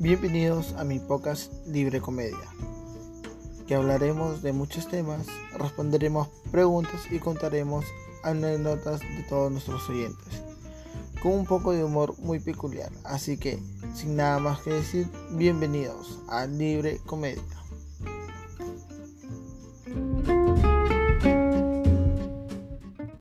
Bienvenidos a mi podcast Libre Comedia, que hablaremos de muchos temas, responderemos preguntas y contaremos anécdotas de todos nuestros oyentes, con un poco de humor muy peculiar. Así que, sin nada más que decir, bienvenidos a Libre Comedia.